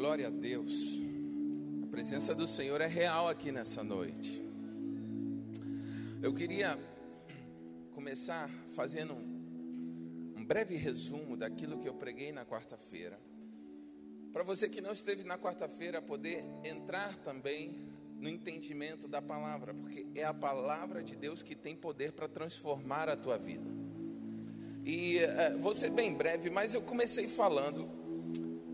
Glória a Deus. A presença do Senhor é real aqui nessa noite. Eu queria começar fazendo um, breve resumo daquilo que eu preguei na quarta-feira. Para você que não esteve na quarta-feira, poder entrar também no entendimento da palavra, porque é a palavra de Deus que tem poder para transformar a tua vida. E é, vou ser bem breve, mas eu comecei falando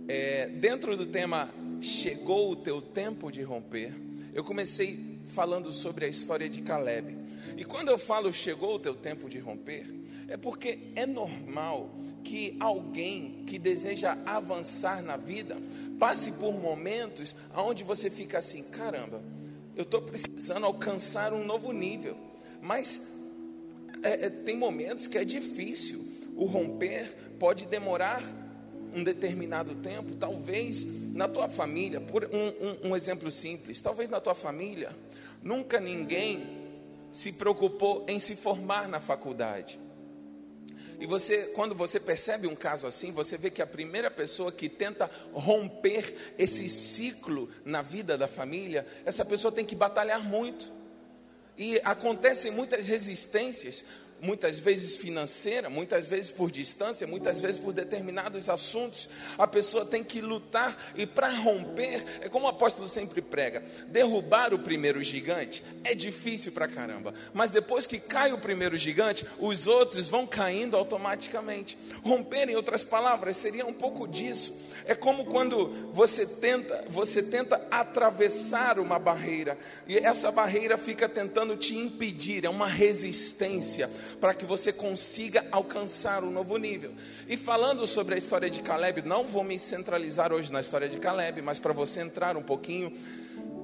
é, dentro do tema Chegou o teu tempo de romper, eu comecei falando sobre a história de Caleb. E quando eu falo chegou o teu tempo de romper, é porque é normal que alguém que deseja avançar na vida passe por momentos onde você fica assim: caramba, eu estou precisando alcançar um novo nível, mas é, é, tem momentos que é difícil, o romper pode demorar um determinado tempo, talvez na tua família, por um, um, um exemplo simples, talvez na tua família, nunca ninguém se preocupou em se formar na faculdade. E você, quando você percebe um caso assim, você vê que a primeira pessoa que tenta romper esse ciclo na vida da família, essa pessoa tem que batalhar muito. E acontecem muitas resistências, muitas vezes financeira, muitas vezes por distância, muitas vezes por determinados assuntos. A pessoa tem que lutar e para romper, é como o apóstolo sempre prega: derrubar o primeiro gigante é difícil para caramba, mas depois que cai o primeiro gigante, os outros vão caindo automaticamente. Romper, em outras palavras, seria um pouco disso. É como quando você tenta, você tenta atravessar uma barreira e essa barreira fica tentando te impedir, é uma resistência para que você consiga alcançar um novo nível. E falando sobre a história de Caleb, não vou me centralizar hoje na história de Caleb, mas para você entrar um pouquinho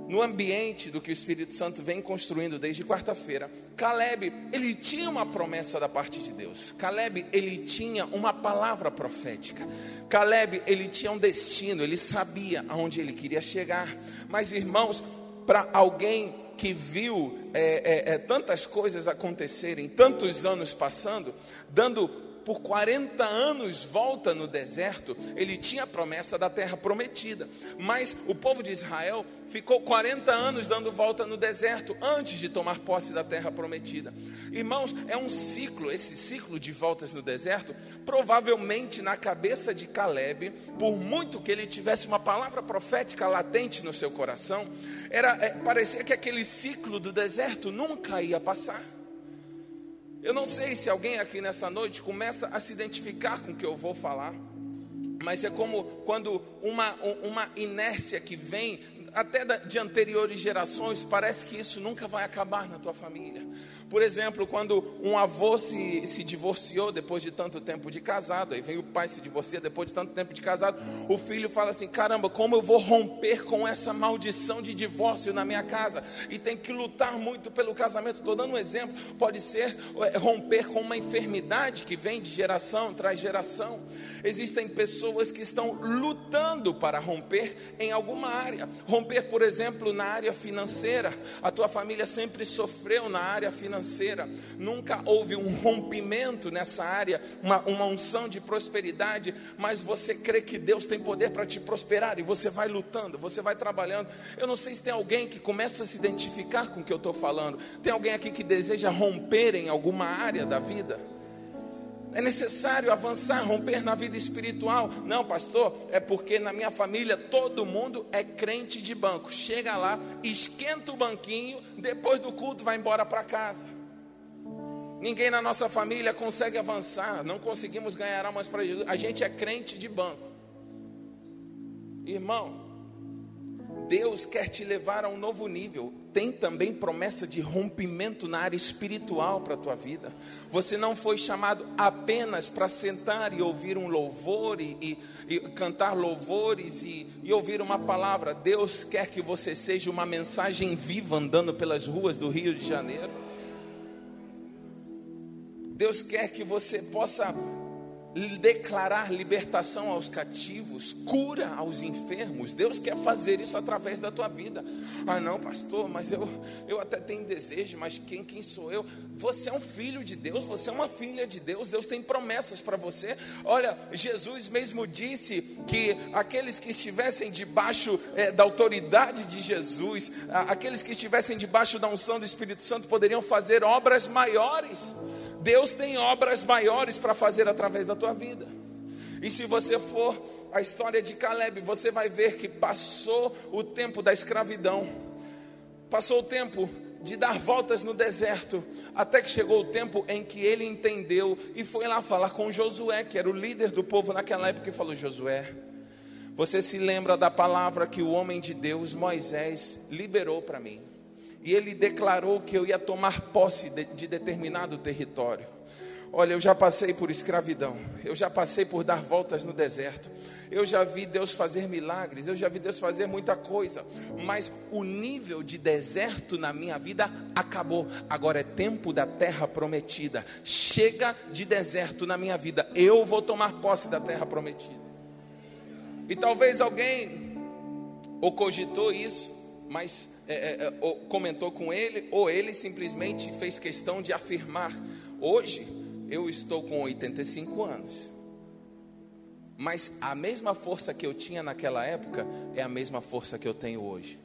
no ambiente do que o Espírito Santo vem construindo desde quarta-feira, Caleb, ele tinha uma promessa da parte de Deus. Caleb, ele tinha uma palavra profética. Caleb, ele tinha um destino, ele sabia aonde ele queria chegar. Mas, irmãos, para alguém que viu é, é, é, tantas coisas acontecerem, tantos anos passando, dando por 40 anos volta no deserto, ele tinha a promessa da terra prometida. Mas o povo de Israel ficou 40 anos dando volta no deserto antes de tomar posse da terra prometida. Irmãos, é um ciclo, esse ciclo de voltas no deserto, provavelmente na cabeça de Caleb, por muito que ele tivesse uma palavra profética latente no seu coração, era é, parecia que aquele ciclo do deserto nunca ia passar. Eu não sei se alguém aqui nessa noite começa a se identificar com o que eu vou falar, mas é como quando uma, uma inércia que vem até de anteriores gerações, parece que isso nunca vai acabar na tua família. Por exemplo, quando um avô se, se divorciou depois de tanto tempo de casado, aí vem o pai se divorcia depois de tanto tempo de casado, o filho fala assim: caramba, como eu vou romper com essa maldição de divórcio na minha casa? E tem que lutar muito pelo casamento. Estou dando um exemplo, pode ser é, romper com uma enfermidade que vem de geração traz geração. Existem pessoas que estão lutando para romper em alguma área. Romper, por exemplo, na área financeira. A tua família sempre sofreu na área financeira. Nunca houve um rompimento nessa área, uma, uma unção de prosperidade, mas você crê que Deus tem poder para te prosperar e você vai lutando, você vai trabalhando. Eu não sei se tem alguém que começa a se identificar com o que eu estou falando. Tem alguém aqui que deseja romper em alguma área da vida? É necessário avançar, romper na vida espiritual. Não, pastor, é porque na minha família todo mundo é crente de banco. Chega lá, esquenta o banquinho, depois do culto vai embora para casa. Ninguém na nossa família consegue avançar, não conseguimos ganhar almas para Jesus. A gente é crente de banco. Irmão, Deus quer te levar a um novo nível. Tem também promessa de rompimento na área espiritual para a tua vida. Você não foi chamado apenas para sentar e ouvir um louvor e, e, e cantar louvores e, e ouvir uma palavra. Deus quer que você seja uma mensagem viva andando pelas ruas do Rio de Janeiro. Deus quer que você possa declarar libertação aos cativos, cura aos enfermos. Deus quer fazer isso através da tua vida. Ah, não, pastor, mas eu, eu até tenho desejo, mas quem, quem sou eu? Você é um filho de Deus, você é uma filha de Deus, Deus tem promessas para você. Olha, Jesus mesmo disse que aqueles que estivessem debaixo é, da autoridade de Jesus, aqueles que estivessem debaixo da unção do Espírito Santo, poderiam fazer obras maiores. Deus tem obras maiores para fazer através da tua vida. E se você for a história de Caleb, você vai ver que passou o tempo da escravidão, passou o tempo de dar voltas no deserto, até que chegou o tempo em que ele entendeu e foi lá falar com Josué, que era o líder do povo naquela época, e falou: Josué, você se lembra da palavra que o homem de Deus, Moisés, liberou para mim? e ele declarou que eu ia tomar posse de, de determinado território. Olha, eu já passei por escravidão, eu já passei por dar voltas no deserto, eu já vi Deus fazer milagres, eu já vi Deus fazer muita coisa, mas o nível de deserto na minha vida acabou. Agora é tempo da terra prometida. Chega de deserto na minha vida, eu vou tomar posse da terra prometida. E talvez alguém ou cogitou isso, mas é, é, é comentou com ele, ou ele simplesmente fez questão de afirmar: hoje eu estou com 85 anos, mas a mesma força que eu tinha naquela época é a mesma força que eu tenho hoje.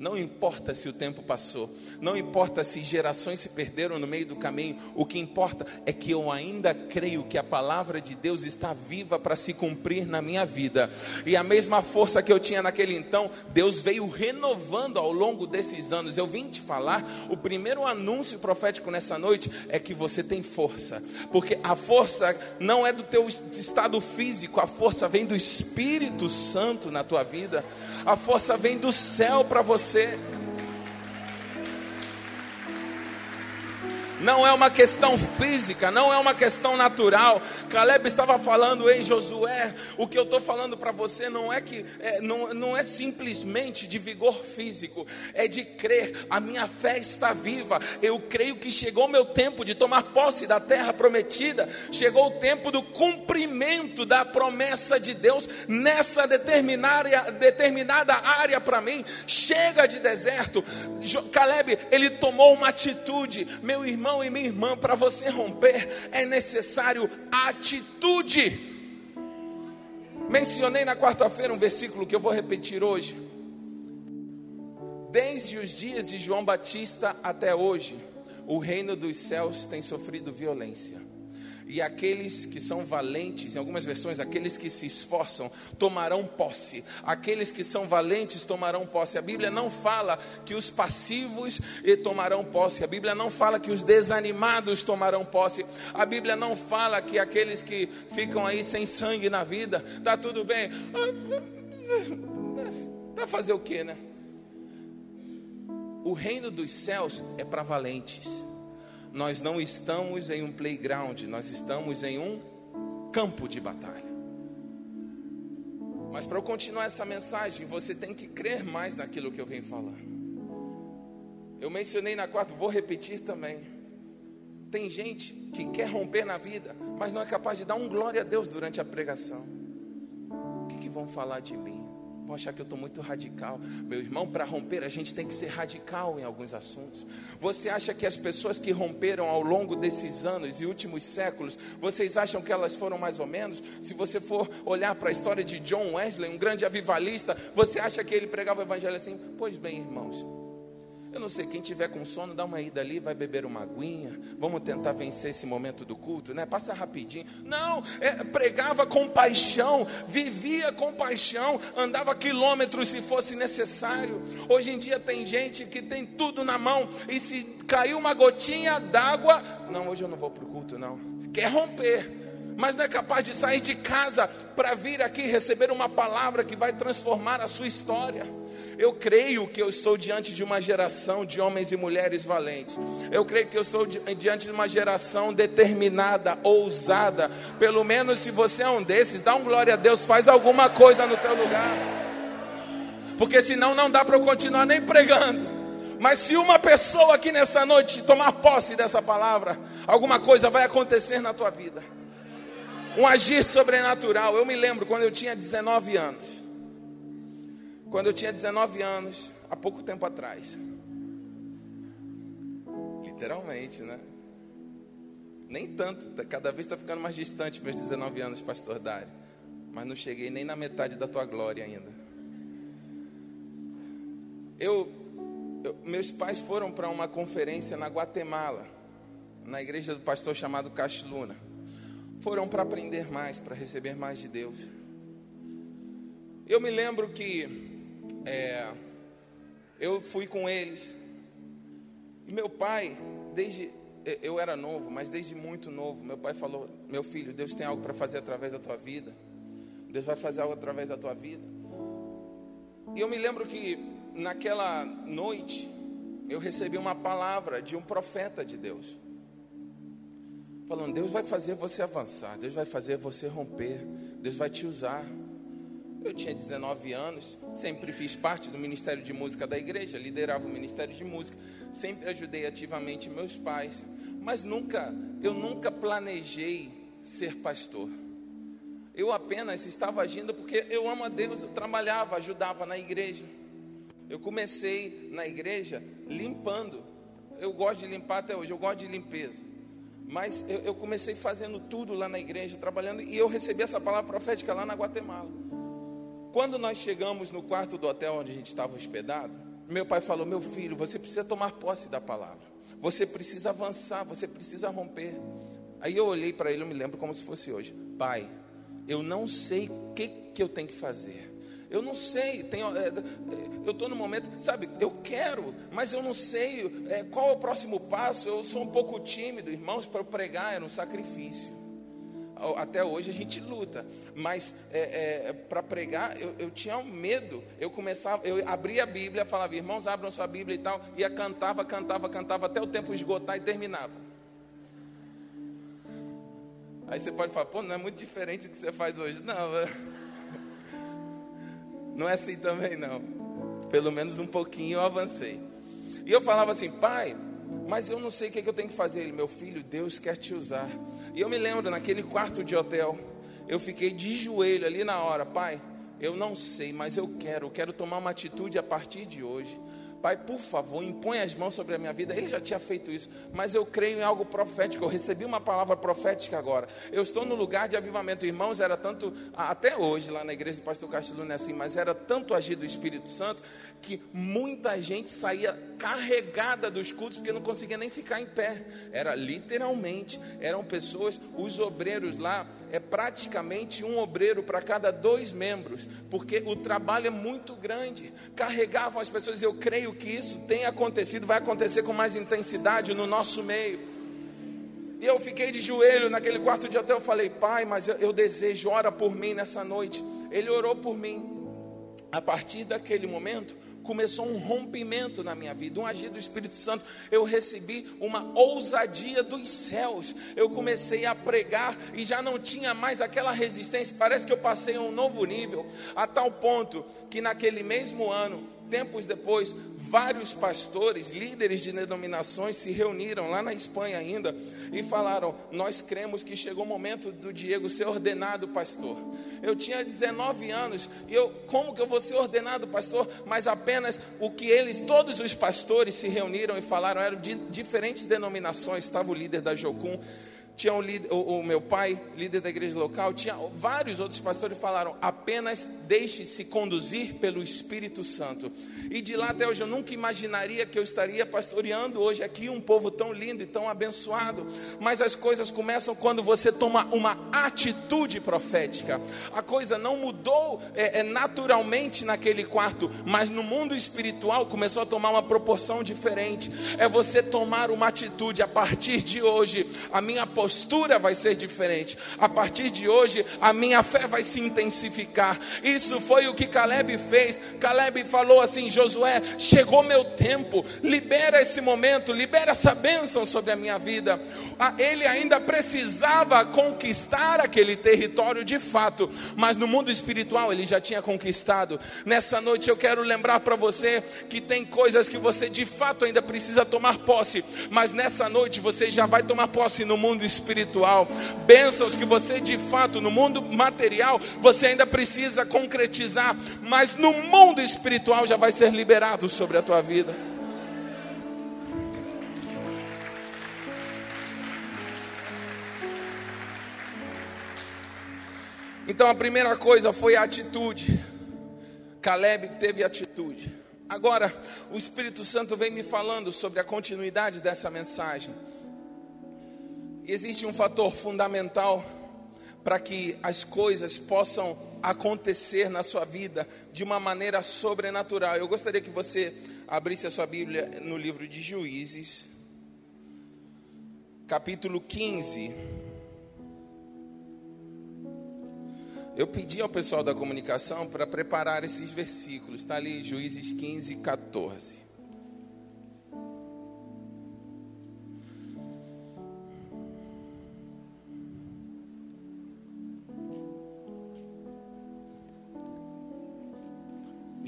Não importa se o tempo passou, não importa se gerações se perderam no meio do caminho, o que importa é que eu ainda creio que a palavra de Deus está viva para se cumprir na minha vida. E a mesma força que eu tinha naquele então, Deus veio renovando ao longo desses anos. Eu vim te falar, o primeiro anúncio profético nessa noite é que você tem força, porque a força não é do teu estado físico, a força vem do Espírito Santo na tua vida. A força vem do céu para você você. Não é uma questão física, não é uma questão natural. Caleb estava falando em Josué. O que eu estou falando para você não é que é, não, não é simplesmente de vigor físico, é de crer. A minha fé está viva. Eu creio que chegou o meu tempo de tomar posse da terra prometida. Chegou o tempo do cumprimento da promessa de Deus nessa determinada, determinada área para mim. Chega de deserto. Caleb, ele tomou uma atitude, meu irmão irmão e minha irmã, para você romper é necessário atitude. Mencionei na quarta-feira um versículo que eu vou repetir hoje. Desde os dias de João Batista até hoje, o reino dos céus tem sofrido violência e aqueles que são valentes, em algumas versões, aqueles que se esforçam, tomarão posse. Aqueles que são valentes tomarão posse. A Bíblia não fala que os passivos tomarão posse. A Bíblia não fala que os desanimados tomarão posse. A Bíblia não fala que aqueles que ficam aí sem sangue na vida, tá tudo bem. Tá fazer o que, né? O reino dos céus é para valentes nós não estamos em um playground, nós estamos em um campo de batalha. Mas para eu continuar essa mensagem, você tem que crer mais naquilo que eu venho falar. Eu mencionei na quarta, vou repetir também. Tem gente que quer romper na vida, mas não é capaz de dar um glória a Deus durante a pregação. O que, que vão falar de mim? Vão achar que eu estou muito radical. Meu irmão, para romper, a gente tem que ser radical em alguns assuntos. Você acha que as pessoas que romperam ao longo desses anos e últimos séculos, vocês acham que elas foram mais ou menos? Se você for olhar para a história de John Wesley, um grande avivalista, você acha que ele pregava o evangelho assim? Pois bem, irmãos. Eu não sei, quem tiver com sono, dá uma ida ali, vai beber uma aguinha. Vamos tentar vencer esse momento do culto, né? Passa rapidinho. Não, é, pregava com paixão, vivia com paixão, andava quilômetros se fosse necessário. Hoje em dia tem gente que tem tudo na mão e se caiu uma gotinha d'água, não, hoje eu não vou para o culto, não. Quer romper mas não é capaz de sair de casa para vir aqui receber uma palavra que vai transformar a sua história. Eu creio que eu estou diante de uma geração de homens e mulheres valentes. Eu creio que eu estou diante de uma geração determinada, ousada. Pelo menos se você é um desses, dá um glória a Deus, faz alguma coisa no teu lugar. Porque senão não dá para eu continuar nem pregando. Mas se uma pessoa aqui nessa noite tomar posse dessa palavra, alguma coisa vai acontecer na tua vida. Um agir sobrenatural. Eu me lembro quando eu tinha 19 anos. Quando eu tinha 19 anos, há pouco tempo atrás. Literalmente, né? Nem tanto, tá, cada vez está ficando mais distante meus 19 anos, pastor Dário. Mas não cheguei nem na metade da tua glória ainda. Eu, eu meus pais foram para uma conferência na Guatemala, na igreja do pastor chamado Castiluna. Foram para aprender mais, para receber mais de Deus. Eu me lembro que é, eu fui com eles. E meu pai, desde eu era novo, mas desde muito novo, meu pai falou: Meu filho, Deus tem algo para fazer através da tua vida. Deus vai fazer algo através da tua vida. E eu me lembro que naquela noite eu recebi uma palavra de um profeta de Deus. Falando, Deus vai fazer você avançar, Deus vai fazer você romper, Deus vai te usar. Eu tinha 19 anos, sempre fiz parte do Ministério de Música da igreja, liderava o Ministério de Música, sempre ajudei ativamente meus pais, mas nunca, eu nunca planejei ser pastor. Eu apenas estava agindo porque eu amo a Deus, eu trabalhava, ajudava na igreja. Eu comecei na igreja limpando. Eu gosto de limpar até hoje, eu gosto de limpeza. Mas eu, eu comecei fazendo tudo lá na igreja, trabalhando, e eu recebi essa palavra profética lá na Guatemala. Quando nós chegamos no quarto do hotel onde a gente estava hospedado, meu pai falou: Meu filho, você precisa tomar posse da palavra. Você precisa avançar, você precisa romper. Aí eu olhei para ele, eu me lembro como se fosse hoje. Pai, eu não sei o que, que eu tenho que fazer. Eu não sei, tenho, é, eu estou no momento, sabe, eu quero, mas eu não sei é, qual é o próximo passo. Eu sou um pouco tímido, irmãos, para pregar era um sacrifício até hoje a gente luta, mas é, é, para pregar eu, eu, tinha um medo. Eu começava, eu abria a Bíblia, falava, irmãos, abram sua Bíblia e tal, ia cantava, cantava, cantava até o tempo esgotar e terminava. Aí você pode falar, pô, não é muito diferente do que você faz hoje. Não, não é assim também não. Pelo menos um pouquinho eu avancei. E eu falava assim, pai, mas eu não sei o que, é que eu tenho que fazer. Ele, meu filho, Deus quer te usar. E eu me lembro, naquele quarto de hotel, eu fiquei de joelho ali na hora, pai. Eu não sei, mas eu quero, eu quero tomar uma atitude a partir de hoje. Pai, por favor, impõe as mãos sobre a minha vida. Ele já tinha feito isso, mas eu creio em algo profético. Eu recebi uma palavra profética agora. Eu estou no lugar de avivamento. Irmãos, era tanto, até hoje, lá na igreja do pastor Castilho não é assim, mas era tanto agir do Espírito Santo que muita gente saía carregada dos cultos porque não conseguia nem ficar em pé. Era literalmente, eram pessoas, os obreiros lá, é praticamente um obreiro para cada dois membros, porque o trabalho é muito grande. Carregavam as pessoas. Eu creio que isso tem acontecido, vai acontecer com mais intensidade no nosso meio. E eu fiquei de joelho naquele quarto de hotel. Eu falei, pai, mas eu, eu desejo, ora por mim nessa noite. Ele orou por mim. A partir daquele momento, começou um rompimento na minha vida, um agir do Espírito Santo. Eu recebi uma ousadia dos céus. Eu comecei a pregar e já não tinha mais aquela resistência. Parece que eu passei a um novo nível, a tal ponto que naquele mesmo ano tempos depois, vários pastores, líderes de denominações se reuniram lá na Espanha ainda e falaram: Nós cremos que chegou o momento do Diego ser ordenado pastor. Eu tinha 19 anos e eu, como que eu vou ser ordenado pastor? Mas apenas o que eles, todos os pastores se reuniram e falaram, eram de diferentes denominações. Estava o líder da Jocum tinha o, líder, o, o, meu pai, líder da igreja local, tinha vários outros pastores que falaram: apenas deixe-se conduzir pelo Espírito Santo. E de lá até hoje eu nunca imaginaria que eu estaria pastoreando hoje aqui um povo tão lindo e tão abençoado. Mas as coisas começam quando você toma uma atitude profética. A coisa não mudou é, é, naturalmente naquele quarto, mas no mundo espiritual começou a tomar uma proporção diferente. É você tomar uma atitude a partir de hoje. A minha postura postura vai ser diferente. A partir de hoje, a minha fé vai se intensificar. Isso foi o que Caleb fez. Caleb falou assim: Josué, chegou meu tempo, libera esse momento, libera essa bênção sobre a minha vida. Ele ainda precisava conquistar aquele território de fato, mas no mundo espiritual ele já tinha conquistado. Nessa noite eu quero lembrar para você que tem coisas que você de fato ainda precisa tomar posse, mas nessa noite você já vai tomar posse no mundo espiritual espiritual, bênçãos que você de fato no mundo material você ainda precisa concretizar, mas no mundo espiritual já vai ser liberado sobre a tua vida. Então a primeira coisa foi a atitude. Caleb teve atitude. Agora, o Espírito Santo vem me falando sobre a continuidade dessa mensagem. Existe um fator fundamental para que as coisas possam acontecer na sua vida de uma maneira sobrenatural. Eu gostaria que você abrisse a sua Bíblia no livro de Juízes, capítulo 15. Eu pedi ao pessoal da comunicação para preparar esses versículos. Está ali, Juízes 15, 14.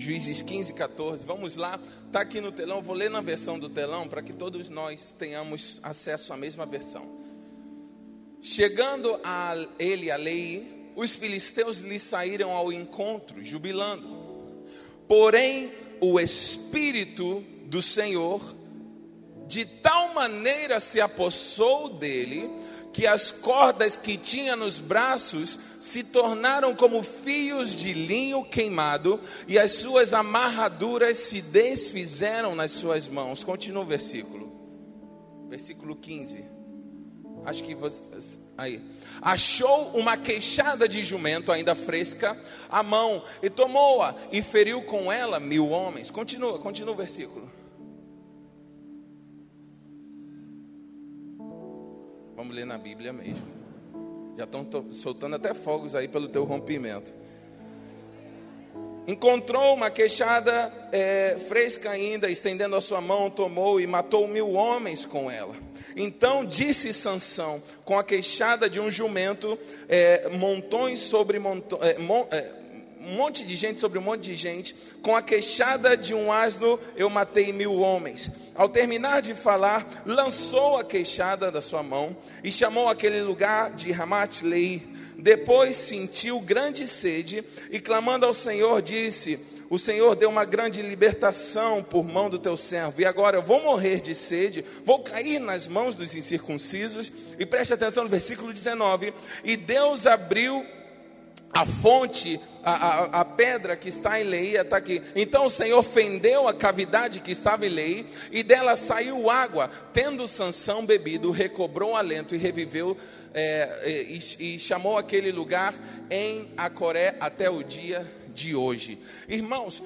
Juízes 15, 14. Vamos lá, está aqui no telão. Vou ler na versão do telão para que todos nós tenhamos acesso à mesma versão. Chegando a ele, a lei, os filisteus lhe saíram ao encontro, jubilando. Porém, o Espírito do Senhor, de tal maneira se apossou dele, que as cordas que tinha nos braços se tornaram como fios de linho queimado, e as suas amarraduras se desfizeram nas suas mãos. Continua o versículo, versículo 15. Acho que você. Aí achou uma queixada de jumento ainda fresca à mão e tomou-a e feriu com ela mil homens. Continua, continua o versículo. Vamos ler na Bíblia mesmo. Já estão soltando até fogos aí pelo teu rompimento. Encontrou uma queixada é, fresca ainda, estendendo a sua mão, tomou e matou mil homens com ela. Então disse Sansão, com a queixada de um jumento, é, montões sobre montões, é, é, um monte de gente sobre um monte de gente, com a queixada de um asno eu matei mil homens. Ao terminar de falar, lançou a queixada da sua mão e chamou aquele lugar de Ramat Lei. Depois sentiu grande sede e clamando ao Senhor disse: o Senhor deu uma grande libertação por mão do teu servo, e agora eu vou morrer de sede, vou cair nas mãos dos incircuncisos. E preste atenção no versículo 19: E Deus abriu a fonte, a, a, a, pedra que está em Lei, está aqui. Então o Senhor fendeu a cavidade que estava em Lei, e dela saiu água. Tendo Sansão bebido, recobrou alento e reviveu, é, e, e chamou aquele lugar em Acoré até o dia de hoje. Irmãos,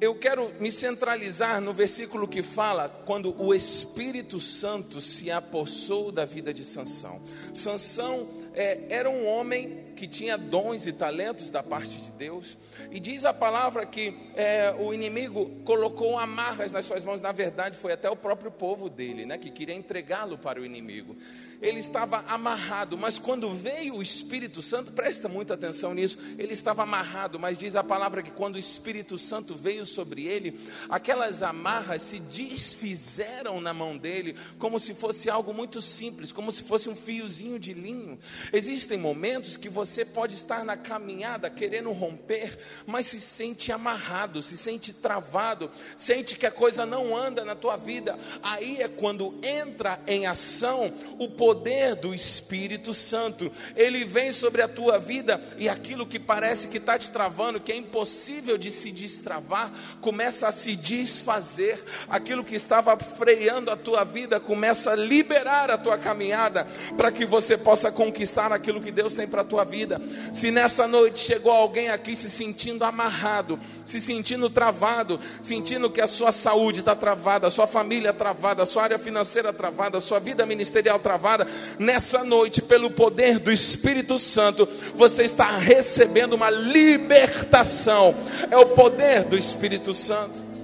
eu quero me centralizar no versículo que fala quando o Espírito Santo se apossou da vida de Sansão. Sansão é, era um homem que tinha dons e talentos da parte de Deus. E diz a palavra que é, o inimigo colocou amarras nas suas mãos. Na verdade, foi até o próprio povo dele, né, que queria entregá-lo para o inimigo ele estava amarrado, mas quando veio o Espírito Santo, presta muita atenção nisso, ele estava amarrado, mas diz a palavra que quando o Espírito Santo veio sobre ele, aquelas amarras se desfizeram na mão dele, como se fosse algo muito simples, como se fosse um fiozinho de linho. Existem momentos que você pode estar na caminhada querendo romper, mas se sente amarrado, se sente travado, sente que a coisa não anda na tua vida. Aí é quando entra em ação o poder poder do Espírito Santo. Ele vem sobre a tua vida e aquilo que parece que está te travando, que é impossível de se destravar, começa a se desfazer. Aquilo que estava freando a tua vida começa a liberar a tua caminhada para que você possa conquistar aquilo que Deus tem para a tua vida. Se nessa noite chegou alguém aqui se sentindo amarrado, se sentindo travado, sentindo que a sua saúde está travada, a sua família travada, a sua área financeira travada, a sua vida ministerial travada, nessa noite, pelo poder do Espírito Santo, você está recebendo uma libertação. É o poder do Espírito Santo.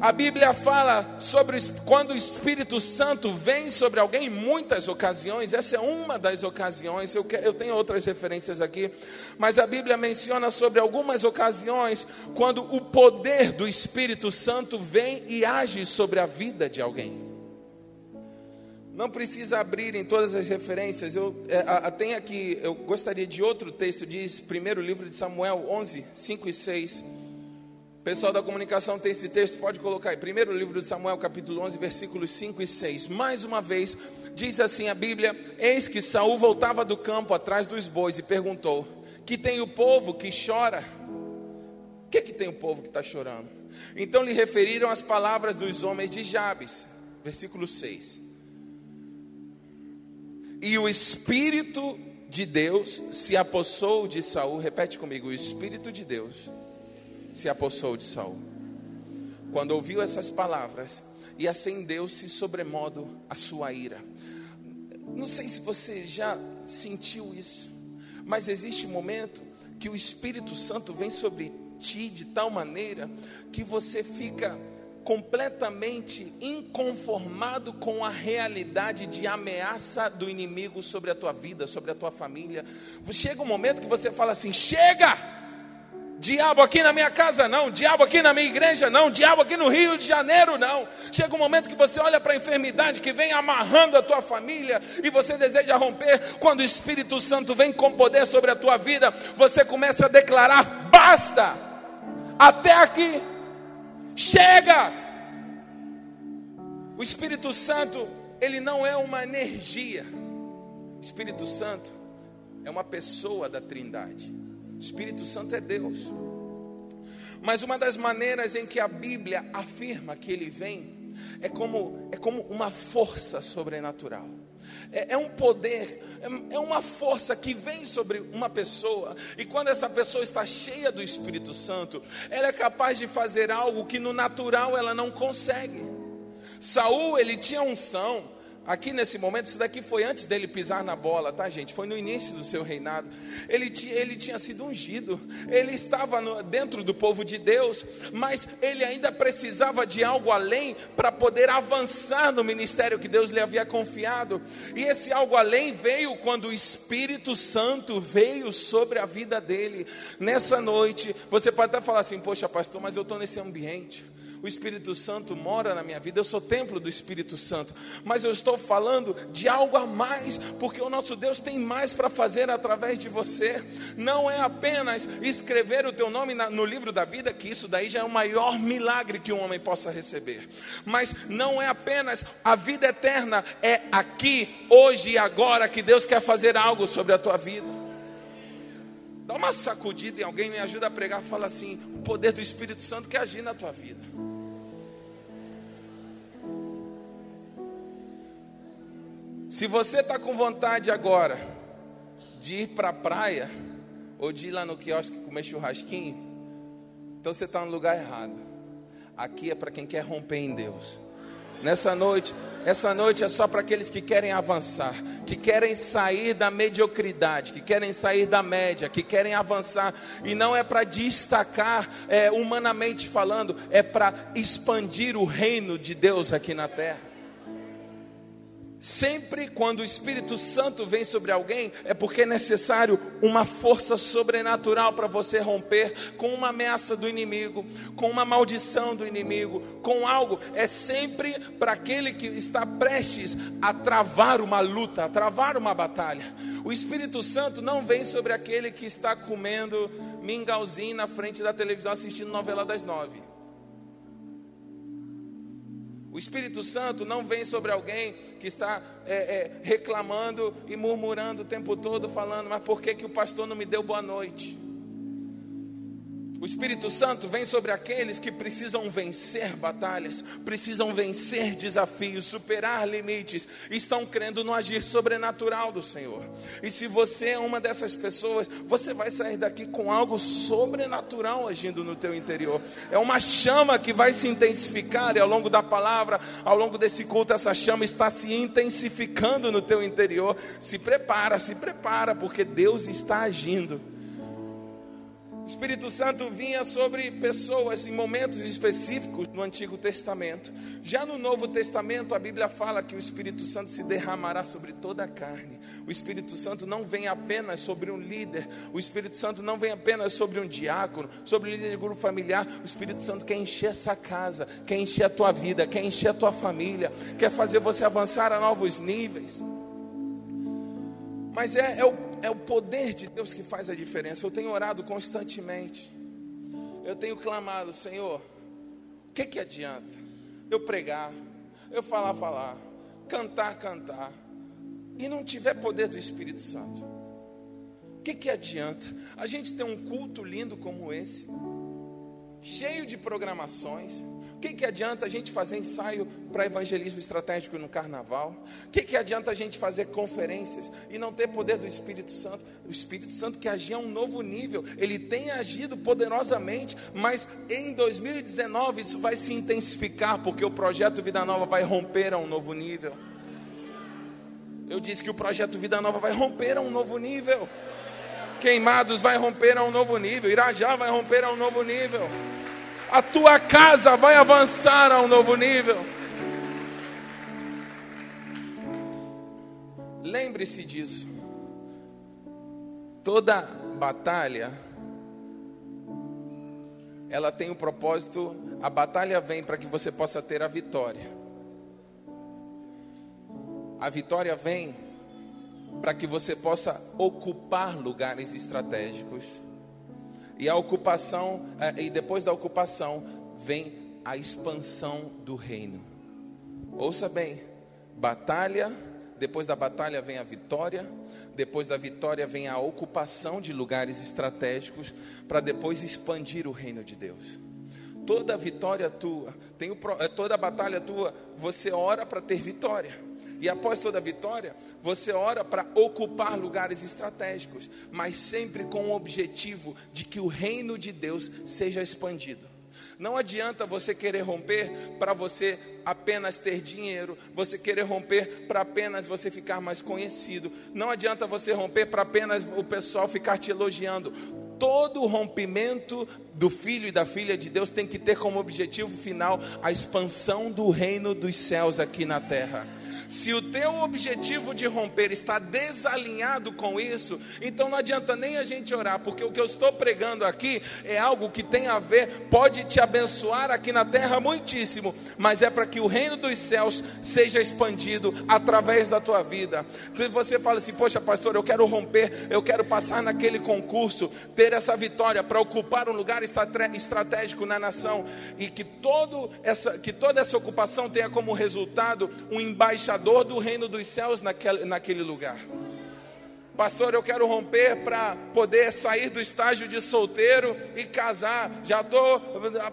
A Bíblia fala sobre quando o Espírito Santo vem sobre alguém em muitas ocasiões, essa é uma das ocasiões, eu, eu tenho outras referências aqui, mas a Bíblia menciona sobre algumas ocasiões quando o poder do Espírito Santo vem e age sobre a vida de alguém. Não precisa abrir em todas as referências. Eu é, tem aqui, eu gostaria de outro texto, diz primeiro livro de Samuel 11, 5 e 6. Pessoal da comunicação tem esse texto, pode colocar aí. Primeiro livro de Samuel, capítulo 11, versículos 5 e 6. Mais uma vez, diz assim a Bíblia: Eis que Saul voltava do campo atrás dos bois e perguntou: Que tem o povo que chora? O que, que tem o povo que está chorando? Então lhe referiram as palavras dos homens de Jabes, versículo 6. E o Espírito de Deus se apossou de Saul. Repete comigo: o Espírito de Deus se apossou de Saul. Quando ouviu essas palavras, e acendeu-se sobremodo a sua ira. Não sei se você já sentiu isso, mas existe um momento que o Espírito Santo vem sobre ti de tal maneira que você fica completamente inconformado com a realidade de ameaça do inimigo sobre a tua vida, sobre a tua família. Chega um momento que você fala assim: chega! Diabo aqui na minha casa não, diabo aqui na minha igreja não, diabo aqui no Rio de Janeiro não. Chega um momento que você olha para a enfermidade que vem amarrando a tua família e você deseja romper. Quando o Espírito Santo vem com poder sobre a tua vida, você começa a declarar: basta, até aqui, chega. O Espírito Santo, ele não é uma energia, o Espírito Santo é uma pessoa da Trindade. Espírito Santo é Deus. Mas uma das maneiras em que a Bíblia afirma que ele vem é como, é como uma força sobrenatural. É, é um poder, é, é uma força que vem sobre uma pessoa, e quando essa pessoa está cheia do Espírito Santo, ela é capaz de fazer algo que no natural ela não consegue. Saul, ele tinha unção, Aqui nesse momento, isso daqui foi antes dele pisar na bola, tá, gente? Foi no início do seu reinado. Ele, ele tinha sido ungido, ele estava no, dentro do povo de Deus, mas ele ainda precisava de algo além para poder avançar no ministério que Deus lhe havia confiado. E esse algo além veio quando o Espírito Santo veio sobre a vida dele. Nessa noite, você pode até falar assim: Poxa, pastor, mas eu estou nesse ambiente o Espírito Santo mora na minha vida, eu sou templo do Espírito Santo, mas eu estou falando de algo a mais, porque o nosso Deus tem mais para fazer através de você. Não é apenas escrever o teu nome no livro da vida, que isso daí já é o maior milagre que um homem possa receber, mas não é apenas a vida eterna, é aqui, hoje e agora que Deus quer fazer algo sobre a tua vida. Dá uma sacudida em alguém, me ajuda a pregar, fala assim: o poder do Espírito Santo quer agir na tua vida. Se você está com vontade agora de ir para a praia, ou de ir lá no quiosque comer churrasquinho, então você está no lugar errado. Aqui é para quem quer romper em Deus. Nessa noite, essa noite é só para aqueles que querem avançar, que querem sair da mediocridade, que querem sair da média, que querem avançar, e não é para destacar, é, humanamente falando, é para expandir o reino de Deus aqui na terra. Sempre quando o Espírito Santo vem sobre alguém, é porque é necessário uma força sobrenatural para você romper com uma ameaça do inimigo, com uma maldição do inimigo, com algo. É sempre para aquele que está prestes a travar uma luta, a travar uma batalha. O Espírito Santo não vem sobre aquele que está comendo mingauzinho na frente da televisão assistindo novela das nove. O Espírito Santo não vem sobre alguém que está é, é, reclamando e murmurando o tempo todo, falando, mas por que, que o pastor não me deu boa noite? O Espírito Santo vem sobre aqueles que precisam vencer batalhas, precisam vencer desafios, superar limites, estão crendo no agir sobrenatural do Senhor. E se você é uma dessas pessoas, você vai sair daqui com algo sobrenatural agindo no teu interior. É uma chama que vai se intensificar e ao longo da palavra, ao longo desse culto, essa chama está se intensificando no teu interior. Se prepara, se prepara, porque Deus está agindo. Espírito Santo vinha sobre pessoas em momentos específicos no Antigo Testamento. Já no Novo Testamento, a Bíblia fala que o Espírito Santo se derramará sobre toda a carne. O Espírito Santo não vem apenas sobre um líder, o Espírito Santo não vem apenas sobre um diácono, sobre um líder de grupo familiar. O Espírito Santo quer encher essa casa, quer encher a tua vida, quer encher a tua família, quer fazer você avançar a novos níveis. Mas é, é, o, é o poder de Deus que faz a diferença. Eu tenho orado constantemente. Eu tenho clamado, Senhor, o que, que adianta eu pregar, eu falar, falar, cantar, cantar, e não tiver poder do Espírito Santo? O que, que adianta? A gente tem um culto lindo como esse, cheio de programações, que, que adianta a gente fazer ensaio para evangelismo estratégico no carnaval? O que, que adianta a gente fazer conferências e não ter poder do Espírito Santo? O Espírito Santo que agia a um novo nível, ele tem agido poderosamente, mas em 2019 isso vai se intensificar, porque o projeto Vida Nova vai romper a um novo nível. Eu disse que o projeto Vida Nova vai romper a um novo nível. Queimados vai romper a um novo nível, Irajá vai romper a um novo nível a tua casa vai avançar a um novo nível. Lembre-se disso. Toda batalha ela tem o um propósito, a batalha vem para que você possa ter a vitória. A vitória vem para que você possa ocupar lugares estratégicos. E a ocupação, é, e depois da ocupação, vem a expansão do reino. Ouça bem: batalha, depois da batalha vem a vitória, depois da vitória vem a ocupação de lugares estratégicos, para depois expandir o reino de Deus. Toda vitória tua, tem o, é, toda batalha tua, você ora para ter vitória. E após toda vitória, você ora para ocupar lugares estratégicos, mas sempre com o objetivo de que o reino de Deus seja expandido. Não adianta você querer romper para você apenas ter dinheiro, você querer romper para apenas você ficar mais conhecido. Não adianta você romper para apenas o pessoal ficar te elogiando. Todo rompimento do filho e da filha de Deus tem que ter como objetivo final a expansão do reino dos céus aqui na terra. Se o teu objetivo de romper está desalinhado com isso, então não adianta nem a gente orar, porque o que eu estou pregando aqui é algo que tem a ver, pode te abençoar aqui na terra muitíssimo, mas é para que o reino dos céus seja expandido através da tua vida. Então você fala assim: "Poxa, pastor, eu quero romper, eu quero passar naquele concurso, ter essa vitória para ocupar um lugar estratégico na nação e que todo essa que toda essa ocupação tenha como resultado um embaixador embaixador do reino dos céus naquele, naquele lugar. Pastor, eu quero romper para poder sair do estágio de solteiro e casar. Já estou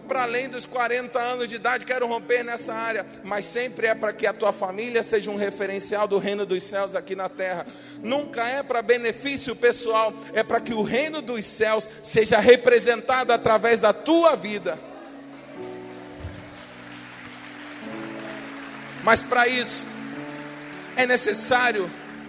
para além dos 40 anos de idade, quero romper nessa área. Mas sempre é para que a tua família seja um referencial do reino dos céus aqui na terra. Nunca é para benefício pessoal, é para que o reino dos céus seja representado através da tua vida. Mas para isso, é necessário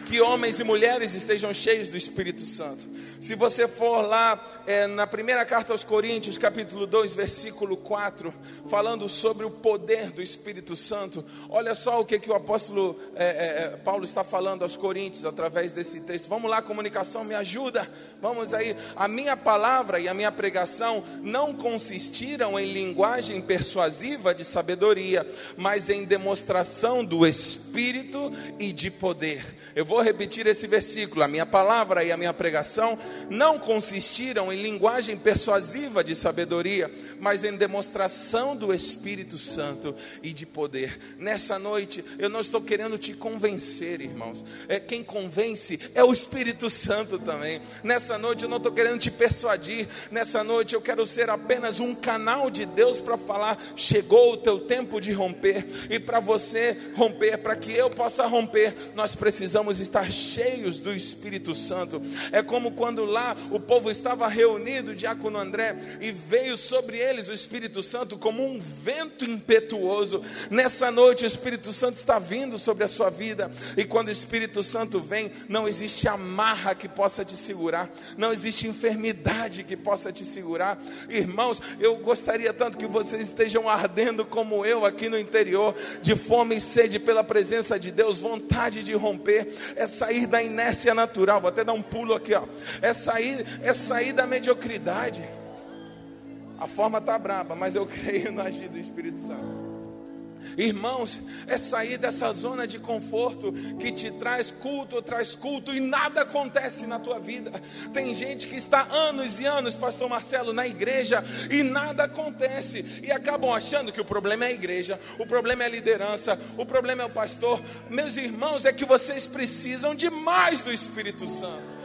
que homens e mulheres estejam cheios do Espírito Santo. Se você for lá é, na primeira carta aos Coríntios, capítulo 2, versículo 4, falando sobre o poder do Espírito Santo, olha só o que, que o apóstolo é, é, é, Paulo está falando aos Coríntios através desse texto. Vamos lá, comunicação, me ajuda. Vamos aí. A minha palavra e a minha pregação não consistiram em linguagem persuasiva de sabedoria, mas em demonstração do Espírito e de poder. Eu vou repetir esse versículo. A minha palavra e a minha pregação não consistiram em linguagem persuasiva de sabedoria, mas em demonstração do Espírito Santo e de poder. Nessa noite, eu não estou querendo te convencer, irmãos. É quem convence é o Espírito Santo também. Nessa noite, eu não estou querendo te persuadir. Nessa noite, eu quero ser apenas um canal de Deus para falar: chegou o teu tempo de romper. E para você romper, para que eu possa romper, nós precisamos estar cheios do Espírito Santo. É como quando lá o povo estava reunido, diácono André, e veio sobre eles o Espírito Santo como um vento impetuoso. Nessa noite o Espírito Santo está vindo sobre a sua vida, e quando o Espírito Santo vem, não existe amarra que possa te segurar, não existe enfermidade que possa te segurar. Irmãos, eu gostaria tanto que vocês estejam ardendo como eu aqui no interior, de fome e sede pela presença de Deus, vontade de romper, é sair da inércia natural. Vou até dar um pulo aqui, ó. É sair, é sair da mediocridade. A forma está braba, mas eu creio no agir do Espírito Santo. Irmãos, é sair dessa zona de conforto que te traz culto, traz culto e nada acontece na tua vida. Tem gente que está anos e anos, Pastor Marcelo, na igreja e nada acontece e acabam achando que o problema é a igreja, o problema é a liderança, o problema é o pastor. Meus irmãos, é que vocês precisam de mais do Espírito Santo.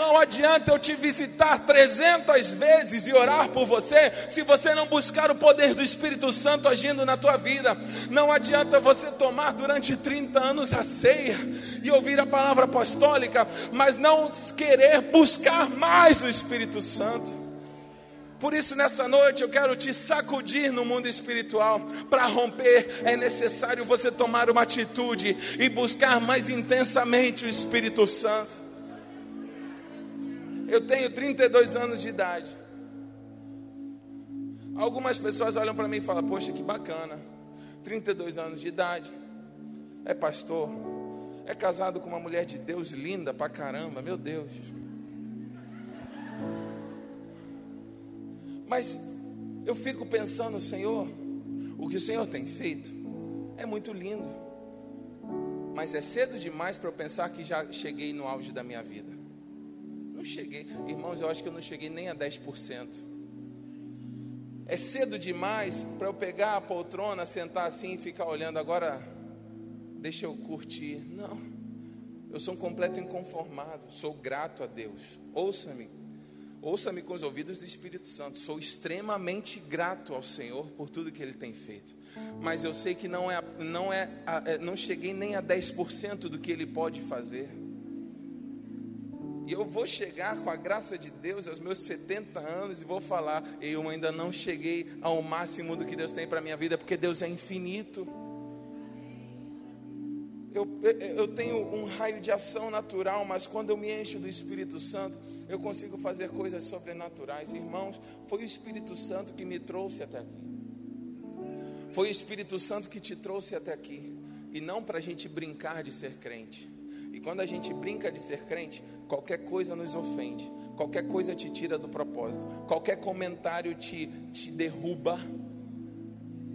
Não adianta eu te visitar 300 vezes e orar por você, se você não buscar o poder do Espírito Santo agindo na tua vida. Não adianta você tomar durante 30 anos a ceia e ouvir a palavra apostólica, mas não querer buscar mais o Espírito Santo. Por isso, nessa noite, eu quero te sacudir no mundo espiritual. Para romper, é necessário você tomar uma atitude e buscar mais intensamente o Espírito Santo. Eu tenho 32 anos de idade. Algumas pessoas olham para mim e falam: Poxa, que bacana. 32 anos de idade. É pastor. É casado com uma mulher de Deus linda pra caramba. Meu Deus. Mas eu fico pensando, Senhor, o que o Senhor tem feito é muito lindo. Mas é cedo demais para eu pensar que já cheguei no auge da minha vida. Não cheguei, irmãos, eu acho que eu não cheguei nem a 10%. É cedo demais para eu pegar a poltrona, sentar assim e ficar olhando. Agora, deixa eu curtir. Não, eu sou um completo inconformado. Sou grato a Deus. Ouça-me, ouça-me com os ouvidos do Espírito Santo. Sou extremamente grato ao Senhor por tudo que Ele tem feito. Mas eu sei que não é, não é, é não cheguei nem a 10% do que Ele pode fazer. E eu vou chegar com a graça de Deus aos meus 70 anos e vou falar: eu ainda não cheguei ao máximo do que Deus tem para minha vida, porque Deus é infinito. Eu, eu tenho um raio de ação natural, mas quando eu me encho do Espírito Santo, eu consigo fazer coisas sobrenaturais. Irmãos, foi o Espírito Santo que me trouxe até aqui. Foi o Espírito Santo que te trouxe até aqui. E não para a gente brincar de ser crente. E quando a gente brinca de ser crente, qualquer coisa nos ofende, qualquer coisa te tira do propósito, qualquer comentário te, te derruba.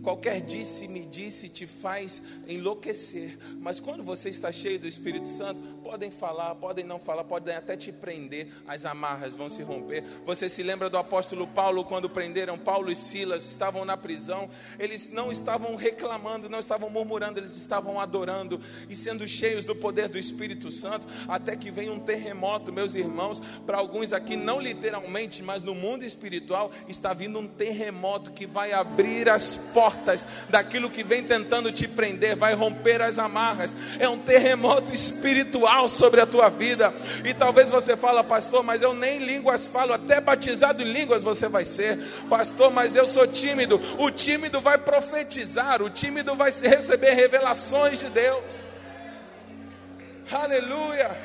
Qualquer disse-me disse te faz enlouquecer. Mas quando você está cheio do Espírito Santo, podem falar, podem não falar, podem até te prender, as amarras vão se romper. Você se lembra do apóstolo Paulo quando prenderam Paulo e Silas, estavam na prisão, eles não estavam reclamando, não estavam murmurando, eles estavam adorando e sendo cheios do poder do Espírito Santo, até que vem um terremoto, meus irmãos, para alguns aqui não literalmente, mas no mundo espiritual está vindo um terremoto que vai abrir as portas daquilo que vem tentando te prender, vai romper as amarras. É um terremoto espiritual sobre a tua vida. E talvez você fala, pastor, mas eu nem línguas falo, até batizado em línguas você vai ser. Pastor, mas eu sou tímido. O tímido vai profetizar, o tímido vai receber revelações de Deus. Aleluia.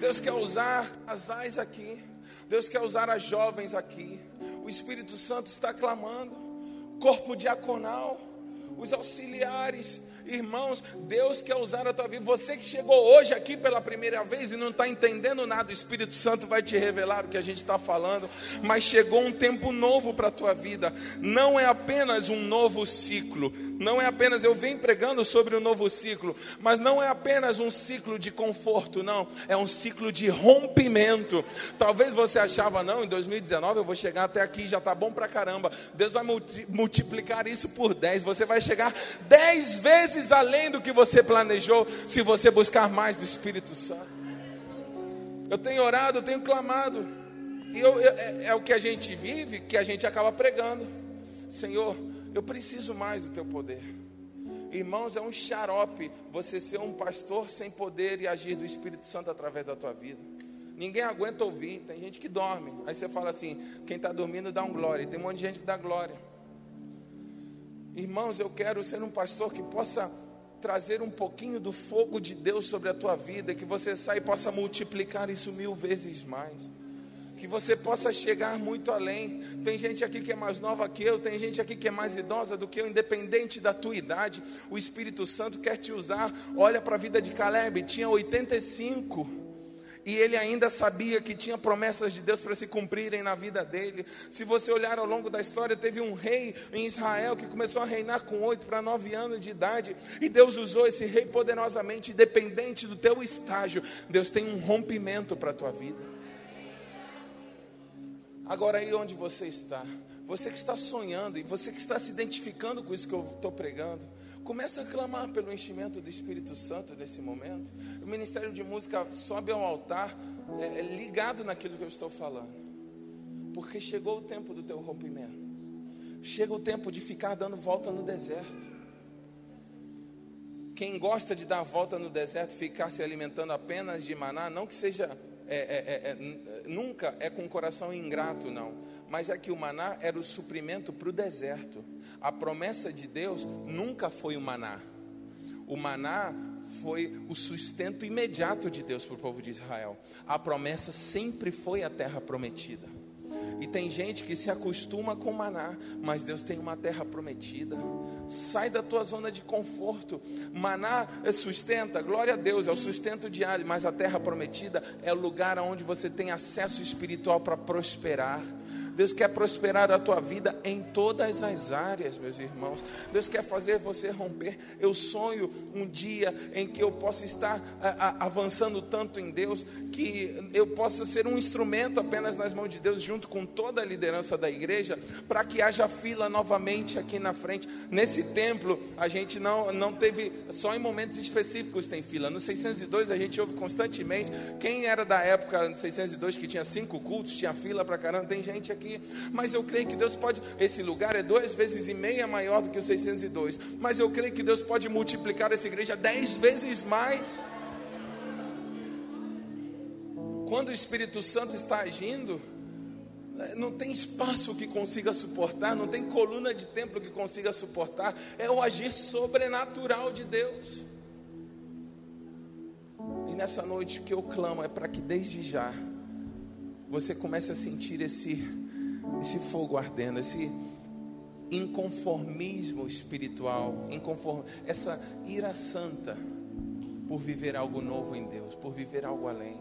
Deus quer usar casais aqui. Deus quer usar as jovens aqui. O Espírito Santo está clamando. Corpo diaconal, os auxiliares, irmãos, Deus quer usar a tua vida. Você que chegou hoje aqui pela primeira vez e não está entendendo nada, o Espírito Santo vai te revelar o que a gente está falando. Mas chegou um tempo novo para a tua vida. Não é apenas um novo ciclo não é apenas eu venho pregando sobre o novo ciclo, mas não é apenas um ciclo de conforto, não, é um ciclo de rompimento. Talvez você achava, não, em 2019 eu vou chegar até aqui, já está bom para caramba. Deus vai multiplicar isso por 10, você vai chegar 10 vezes além do que você planejou, se você buscar mais do Espírito Santo. Eu tenho orado, eu tenho clamado, e eu, eu, é, é o que a gente vive que a gente acaba pregando. Senhor, eu preciso mais do teu poder. Irmãos, é um xarope você ser um pastor sem poder e agir do Espírito Santo através da tua vida. Ninguém aguenta ouvir, tem gente que dorme. Aí você fala assim: quem está dormindo dá um glória. Tem um monte de gente que dá glória. Irmãos, eu quero ser um pastor que possa trazer um pouquinho do fogo de Deus sobre a tua vida, que você saia e possa multiplicar isso mil vezes mais que você possa chegar muito além. Tem gente aqui que é mais nova que eu, tem gente aqui que é mais idosa do que eu, independente da tua idade, o Espírito Santo quer te usar. Olha para a vida de Caleb, tinha 85 e ele ainda sabia que tinha promessas de Deus para se cumprirem na vida dele. Se você olhar ao longo da história, teve um rei em Israel que começou a reinar com oito para nove anos de idade, e Deus usou esse rei poderosamente, independente do teu estágio. Deus tem um rompimento para a tua vida. Agora aí onde você está, você que está sonhando e você que está se identificando com isso que eu estou pregando, comece a clamar pelo enchimento do Espírito Santo nesse momento. O Ministério de Música sobe ao altar é, é ligado naquilo que eu estou falando, porque chegou o tempo do teu rompimento, chega o tempo de ficar dando volta no deserto. Quem gosta de dar volta no deserto, ficar se alimentando apenas de maná, não que seja é, é, é, é nunca é com coração ingrato, não. Mas é que o maná era o suprimento para o deserto. A promessa de Deus nunca foi o maná. O maná foi o sustento imediato de Deus para o povo de Israel. A promessa sempre foi a terra prometida. E tem gente que se acostuma com maná, mas Deus tem uma terra prometida. Sai da tua zona de conforto. Maná sustenta, glória a Deus, é o sustento diário, mas a terra prometida é o lugar onde você tem acesso espiritual para prosperar. Deus quer prosperar a tua vida em todas as áreas, meus irmãos. Deus quer fazer você romper. Eu sonho um dia em que eu possa estar a, a, avançando tanto em Deus que eu possa ser um instrumento apenas nas mãos de Deus, junto com toda a liderança da igreja, para que haja fila novamente aqui na frente. Nesse templo, a gente não, não teve, só em momentos específicos tem fila. No 602 a gente ouve constantemente. Quem era da época no 602 que tinha cinco cultos, tinha fila para caramba, tem gente aqui mas eu creio que Deus pode. Esse lugar é duas vezes e meia maior do que o 602, mas eu creio que Deus pode multiplicar essa igreja dez vezes mais. Quando o Espírito Santo está agindo, né, não tem espaço que consiga suportar, não tem coluna de templo que consiga suportar, é o agir sobrenatural de Deus. E nessa noite o que eu clamo é para que desde já você comece a sentir esse esse fogo ardendo, esse inconformismo espiritual, inconform... essa ira santa por viver algo novo em Deus, por viver algo além.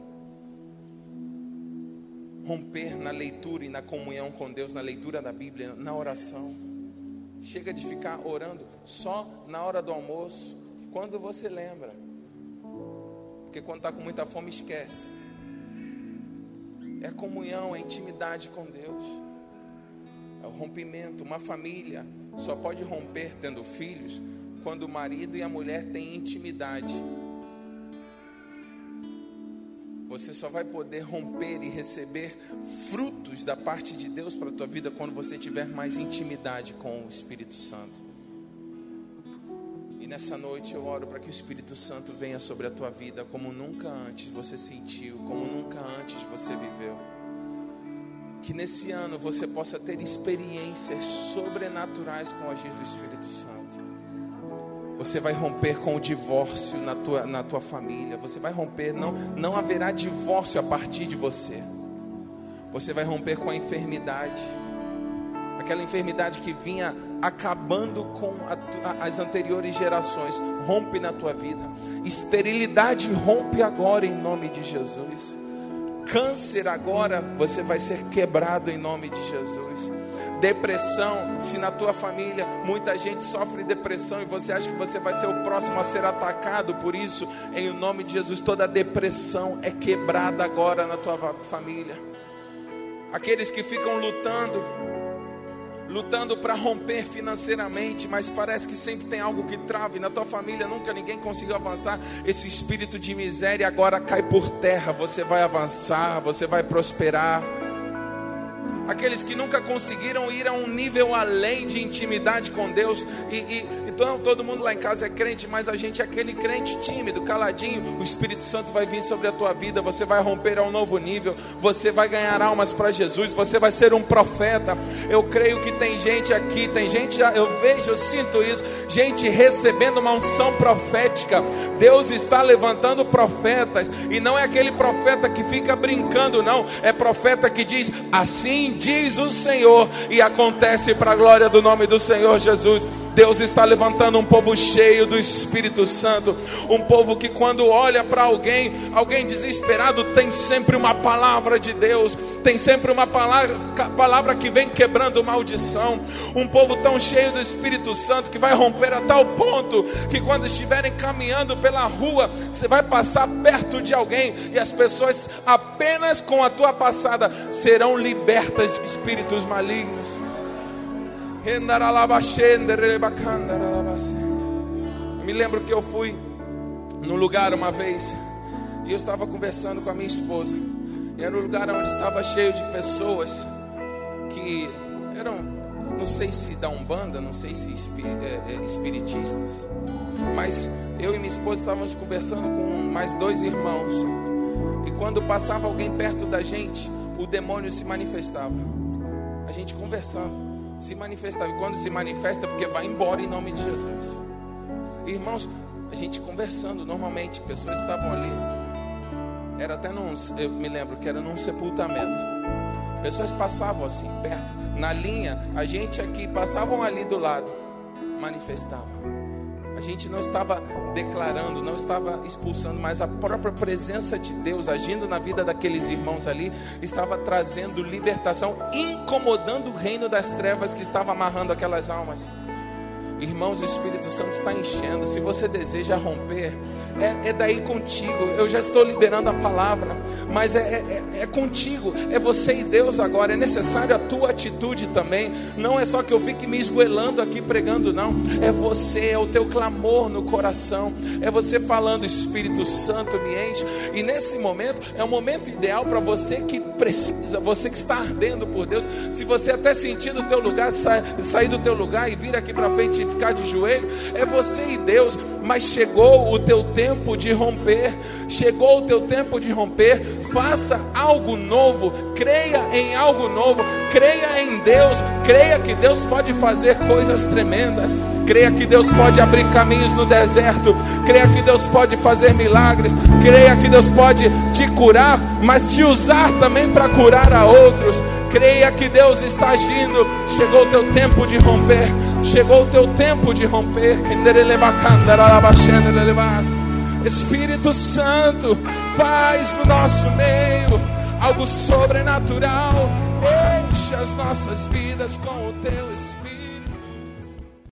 Romper na leitura e na comunhão com Deus, na leitura da Bíblia, na oração. Chega de ficar orando só na hora do almoço, quando você lembra. Porque quando está com muita fome, esquece. É comunhão, é intimidade com Deus é o rompimento. Uma família só pode romper tendo filhos quando o marido e a mulher têm intimidade. Você só vai poder romper e receber frutos da parte de Deus para a tua vida quando você tiver mais intimidade com o Espírito Santo. E nessa noite eu oro para que o Espírito Santo venha sobre a tua vida como nunca antes você sentiu, como nunca antes você viveu que nesse ano você possa ter experiências sobrenaturais com o agir do Espírito Santo. Você vai romper com o divórcio na tua, na tua família. Você vai romper, não, não haverá divórcio a partir de você. Você vai romper com a enfermidade. Aquela enfermidade que vinha acabando com a, as anteriores gerações. Rompe na tua vida. Esterilidade rompe agora em nome de Jesus câncer agora, você vai ser quebrado em nome de Jesus. Depressão, se na tua família muita gente sofre depressão e você acha que você vai ser o próximo a ser atacado por isso, em nome de Jesus, toda depressão é quebrada agora na tua família. Aqueles que ficam lutando lutando para romper financeiramente, mas parece que sempre tem algo que trave. Na tua família nunca ninguém conseguiu avançar. Esse espírito de miséria agora cai por terra. Você vai avançar, você vai prosperar. aqueles que nunca conseguiram ir a um nível além de intimidade com Deus. E, e então todo mundo lá em casa é crente, mas a gente é aquele crente tímido, caladinho. O Espírito Santo vai vir sobre a tua vida, você vai romper a um novo nível, você vai ganhar almas para Jesus, você vai ser um profeta. Eu creio que tem gente aqui, tem gente, eu vejo, eu sinto isso, gente recebendo uma unção profética. Deus está levantando profetas, e não é aquele profeta que fica brincando, não, é profeta que diz: Assim diz o Senhor, e acontece para a glória do nome do Senhor Jesus. Deus está levantando um povo cheio do Espírito Santo, um povo que quando olha para alguém, alguém desesperado, tem sempre uma palavra de Deus, tem sempre uma palavra, palavra que vem quebrando maldição. Um povo tão cheio do Espírito Santo que vai romper a tal ponto que quando estiverem caminhando pela rua, você vai passar perto de alguém e as pessoas apenas com a tua passada serão libertas de espíritos malignos. Me lembro que eu fui num lugar uma vez e eu estava conversando com a minha esposa. E era um lugar onde estava cheio de pessoas que eram, não sei se da Umbanda, não sei se é, é, espiritistas, mas eu e minha esposa estávamos conversando com mais dois irmãos. E quando passava alguém perto da gente, o demônio se manifestava. A gente conversando se manifestava. E quando se manifesta, é porque vai embora em nome de Jesus. Irmãos, a gente conversando normalmente, pessoas estavam ali. Era até num, eu me lembro que era num sepultamento. Pessoas passavam assim, perto, na linha, a gente aqui passavam ali do lado, manifestavam. A gente não estava declarando, não estava expulsando, mas a própria presença de Deus agindo na vida daqueles irmãos ali estava trazendo libertação, incomodando o reino das trevas que estava amarrando aquelas almas. Irmãos, o Espírito Santo está enchendo. Se você deseja romper, é, é daí contigo. Eu já estou liberando a palavra, mas é, é, é, contigo. É você e Deus agora. É necessário a tua atitude também. Não é só que eu fique me esgoelando aqui pregando, não. É você, é o teu clamor no coração. É você falando, Espírito Santo me enche. E nesse momento é o momento ideal para você que precisa, você que está ardendo por Deus. Se você até sentir do teu lugar, sair do teu lugar e vir aqui para frente ficar de joelho, é você e Deus. Mas chegou o teu tempo de romper, chegou o teu tempo de romper. Faça algo novo, creia em algo novo, creia em Deus, creia que Deus pode fazer coisas tremendas, creia que Deus pode abrir caminhos no deserto, creia que Deus pode fazer milagres, creia que Deus pode te curar, mas te usar também para curar a outros. Creia que Deus está agindo. Chegou o teu tempo de romper. Chegou o teu tempo de romper. Espírito Santo, faz no nosso meio algo sobrenatural. Enche as nossas vidas com o teu Espírito.